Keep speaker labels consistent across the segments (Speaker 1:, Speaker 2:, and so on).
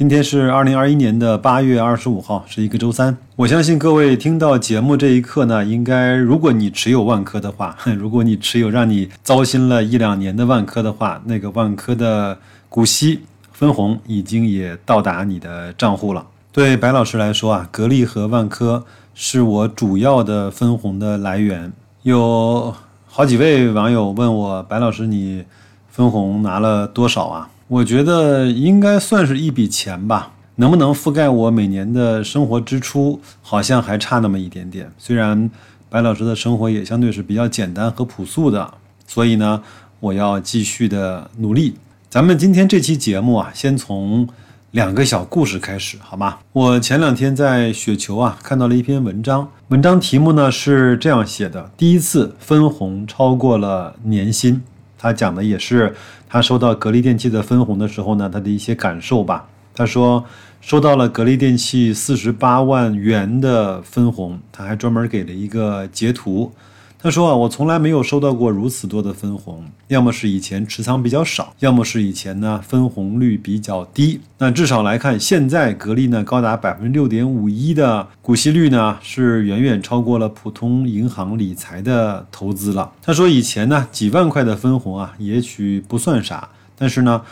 Speaker 1: 今天是二零二一年的八月二十五号，是一个周三。我相信各位听到节目这一刻呢，应该如果你持有万科的话，如果你持有让你糟心了一两年的万科的话，那个万科的股息分红已经也到达你的账户了。对白老师来说啊，格力和万科是我主要的分红的来源。有好几位网友问我，白老师你分红拿了多少啊？我觉得应该算是一笔钱吧，能不能覆盖我每年的生活支出，好像还差那么一点点。虽然白老师的生活也相对是比较简单和朴素的，所以呢，我要继续的努力。咱们今天这期节目啊，先从两个小故事开始，好吗？我前两天在雪球啊看到了一篇文章，文章题目呢是这样写的：第一次分红超过了年薪。他讲的也是他收到格力电器的分红的时候呢，他的一些感受吧。他说收到了格力电器四十八万元的分红，他还专门给了一个截图。他说啊，我从来没有收到过如此多的分红，要么是以前持仓比较少，要么是以前呢分红率比较低。那至少来看，现在格力呢高达百分之六点五一的股息率呢，是远远超过了普通银行理财的投资了。他说以前呢几万块的分红啊，也许不算啥，但是呢，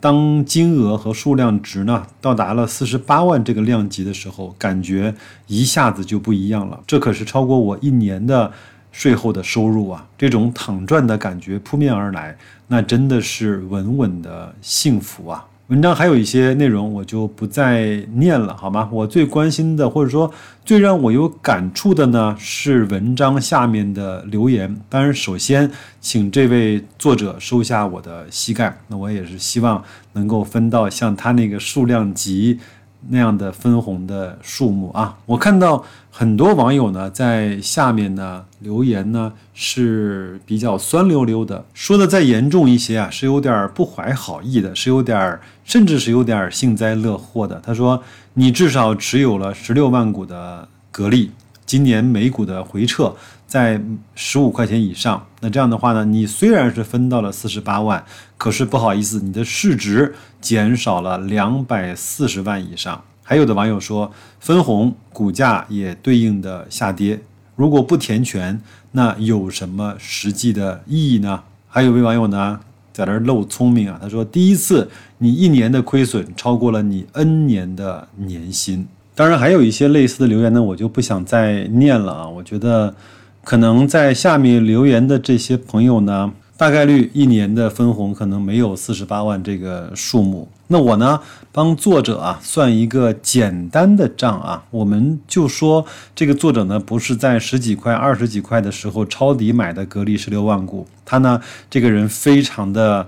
Speaker 1: 当金额和数量值呢到达了四十八万这个量级的时候，感觉一下子就不一样了。这可是超过我一年的。税后的收入啊，这种躺赚的感觉扑面而来，那真的是稳稳的幸福啊！文章还有一些内容，我就不再念了，好吗？我最关心的，或者说最让我有感触的呢，是文章下面的留言。当然，首先请这位作者收下我的膝盖，那我也是希望能够分到像他那个数量级。那样的分红的数目啊，我看到很多网友呢在下面呢留言呢是比较酸溜溜的，说的再严重一些啊，是有点不怀好意的，是有点甚至是有点幸灾乐祸的。他说：“你至少持有了十六万股的格力。”今年每股的回撤在十五块钱以上，那这样的话呢，你虽然是分到了四十八万，可是不好意思，你的市值减少了两百四十万以上。还有的网友说，分红股价也对应的下跌，如果不填权，那有什么实际的意义呢？还有位网友呢，在那儿露聪明啊，他说，第一次你一年的亏损超过了你 N 年的年薪。当然，还有一些类似的留言呢，我就不想再念了啊。我觉得，可能在下面留言的这些朋友呢，大概率一年的分红可能没有四十八万这个数目。那我呢，帮作者啊算一个简单的账啊，我们就说这个作者呢，不是在十几块、二十几块的时候抄底买的格力十六万股，他呢这个人非常的。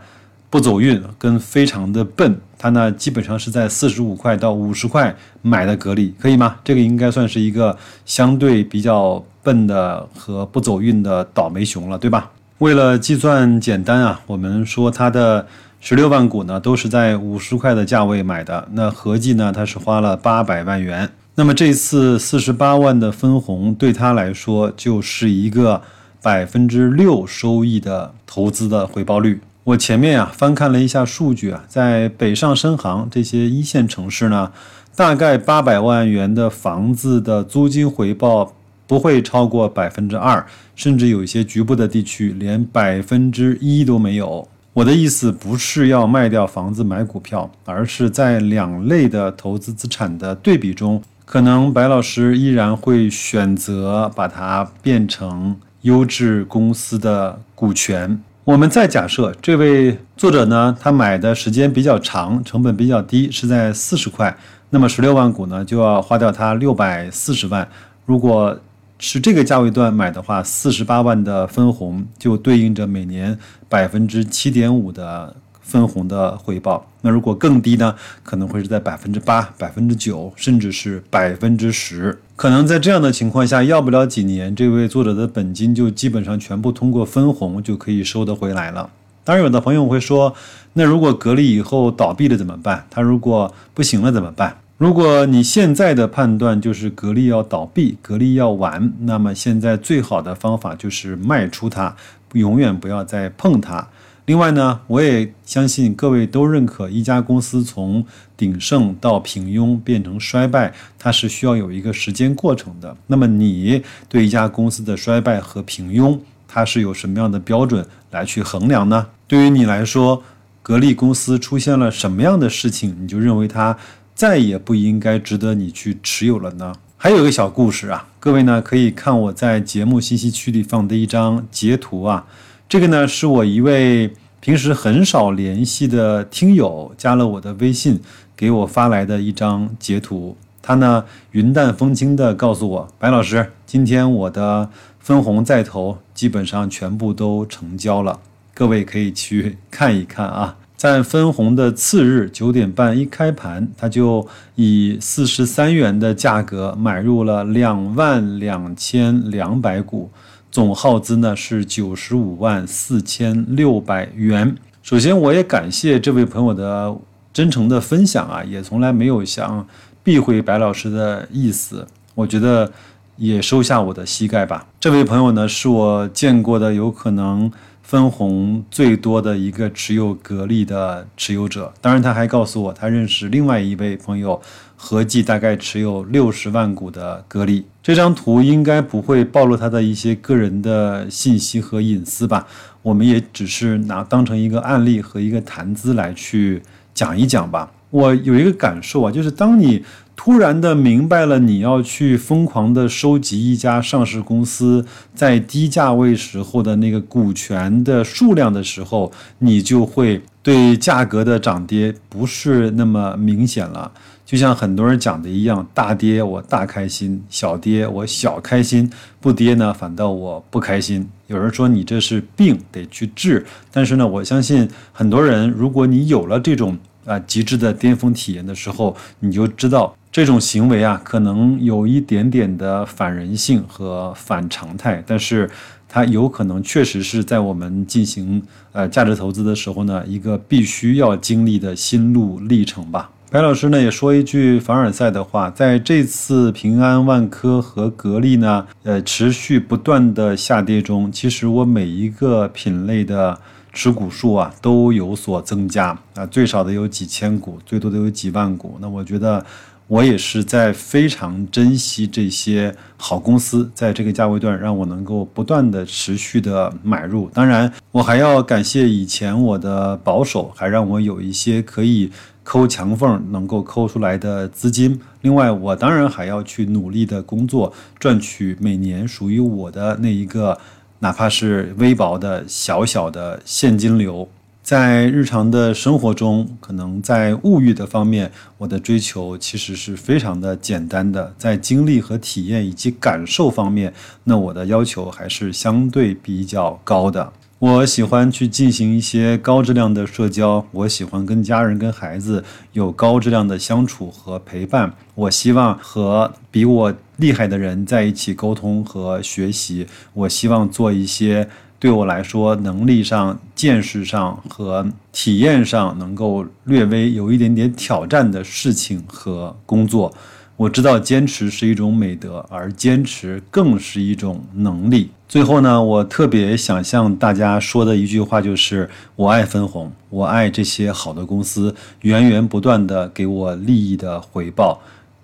Speaker 1: 不走运跟非常的笨，他呢基本上是在四十五块到五十块买的格力，可以吗？这个应该算是一个相对比较笨的和不走运的倒霉熊了，对吧？为了计算简单啊，我们说他的十六万股呢都是在五十块的价位买的，那合计呢他是花了八百万元。那么这次四十八万的分红对他来说就是一个百分之六收益的投资的回报率。我前面啊翻看了一下数据啊，在北上深杭这些一线城市呢，大概八百万元的房子的租金回报不会超过百分之二，甚至有一些局部的地区连百分之一都没有。我的意思不是要卖掉房子买股票，而是在两类的投资资产的对比中，可能白老师依然会选择把它变成优质公司的股权。我们再假设这位作者呢，他买的时间比较长，成本比较低，是在四十块，那么十六万股呢，就要花掉他六百四十万。如果是这个价位段买的话，四十八万的分红就对应着每年百分之七点五的分红的回报。那如果更低呢？可能会是在百分之八、百分之九，甚至是百分之十。可能在这样的情况下，要不了几年，这位作者的本金就基本上全部通过分红就可以收得回来了。当然，有的朋友会说，那如果格力以后倒闭了怎么办？他如果不行了怎么办？如果你现在的判断就是格力要倒闭，格力要完，那么现在最好的方法就是卖出它，永远不要再碰它。另外呢，我也相信各位都认可，一家公司从鼎盛到平庸变成衰败，它是需要有一个时间过程的。那么你对一家公司的衰败和平庸，它是有什么样的标准来去衡量呢？对于你来说，格力公司出现了什么样的事情，你就认为它？再也不应该值得你去持有了呢。还有一个小故事啊，各位呢可以看我在节目信息区里放的一张截图啊。这个呢是我一位平时很少联系的听友加了我的微信，给我发来的一张截图。他呢云淡风轻的告诉我，白老师，今天我的分红在投基本上全部都成交了。各位可以去看一看啊。在分红的次日九点半一开盘，他就以四十三元的价格买入了两万两千两百股，总耗资呢是九十五万四千六百元。首先，我也感谢这位朋友的真诚的分享啊，也从来没有想避讳白老师的意思。我觉得也收下我的膝盖吧。这位朋友呢，是我见过的有可能。分红最多的一个持有格力的持有者，当然他还告诉我，他认识另外一位朋友，合计大概持有六十万股的格力。这张图应该不会暴露他的一些个人的信息和隐私吧？我们也只是拿当成一个案例和一个谈资来去讲一讲吧。我有一个感受啊，就是当你。突然的明白了，你要去疯狂的收集一家上市公司在低价位时候的那个股权的数量的时候，你就会对价格的涨跌不是那么明显了。就像很多人讲的一样，大跌我大开心，小跌我小开心，不跌呢反倒我不开心。有人说你这是病，得去治。但是呢，我相信很多人，如果你有了这种啊极致的巅峰体验的时候，你就知道。这种行为啊，可能有一点点的反人性和反常态，但是它有可能确实是在我们进行呃价值投资的时候呢，一个必须要经历的心路历程吧。白老师呢也说一句凡尔赛的话，在这次平安、万科和格力呢，呃持续不断的下跌中，其实我每一个品类的持股数啊都有所增加啊，最少的有几千股，最多的有几万股。那我觉得。我也是在非常珍惜这些好公司，在这个价位段让我能够不断的持续的买入。当然，我还要感谢以前我的保守，还让我有一些可以抠墙缝能够抠出来的资金。另外，我当然还要去努力的工作，赚取每年属于我的那一个，哪怕是微薄的小小的现金流。在日常的生活中，可能在物欲的方面，我的追求其实是非常的简单的。在经历和体验以及感受方面，那我的要求还是相对比较高的。我喜欢去进行一些高质量的社交，我喜欢跟家人、跟孩子有高质量的相处和陪伴。我希望和比我厉害的人在一起沟通和学习。我希望做一些。对我来说，能力上、见识上和体验上能够略微有一点点挑战的事情和工作，我知道坚持是一种美德，而坚持更是一种能力。最后呢，我特别想向大家说的一句话就是：我爱分红，我爱这些好的公司源源不断的给我利益的回报。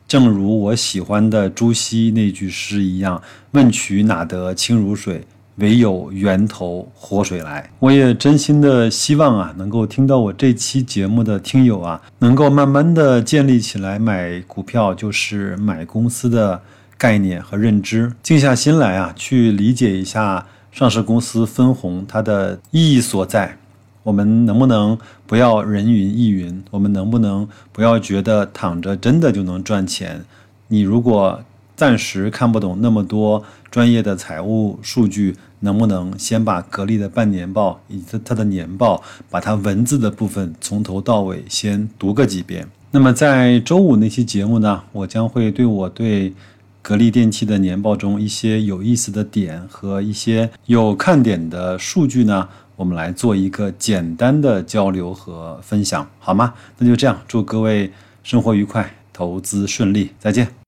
Speaker 1: 正如我喜欢的朱熹那句诗一样：“问渠哪得清如水。”唯有源头活水来，我也真心的希望啊，能够听到我这期节目的听友啊，能够慢慢的建立起来买股票就是买公司的概念和认知，静下心来啊，去理解一下上市公司分红它的意义所在。我们能不能不要人云亦云？我们能不能不要觉得躺着真的就能赚钱？你如果暂时看不懂那么多专业的财务数据，能不能先把格力的半年报以及它的年报，把它文字的部分从头到尾先读个几遍？那么在周五那期节目呢，我将会对我对格力电器的年报中一些有意思的点和一些有看点的数据呢，我们来做一个简单的交流和分享，好吗？那就这样，祝各位生活愉快，投资顺利，再见。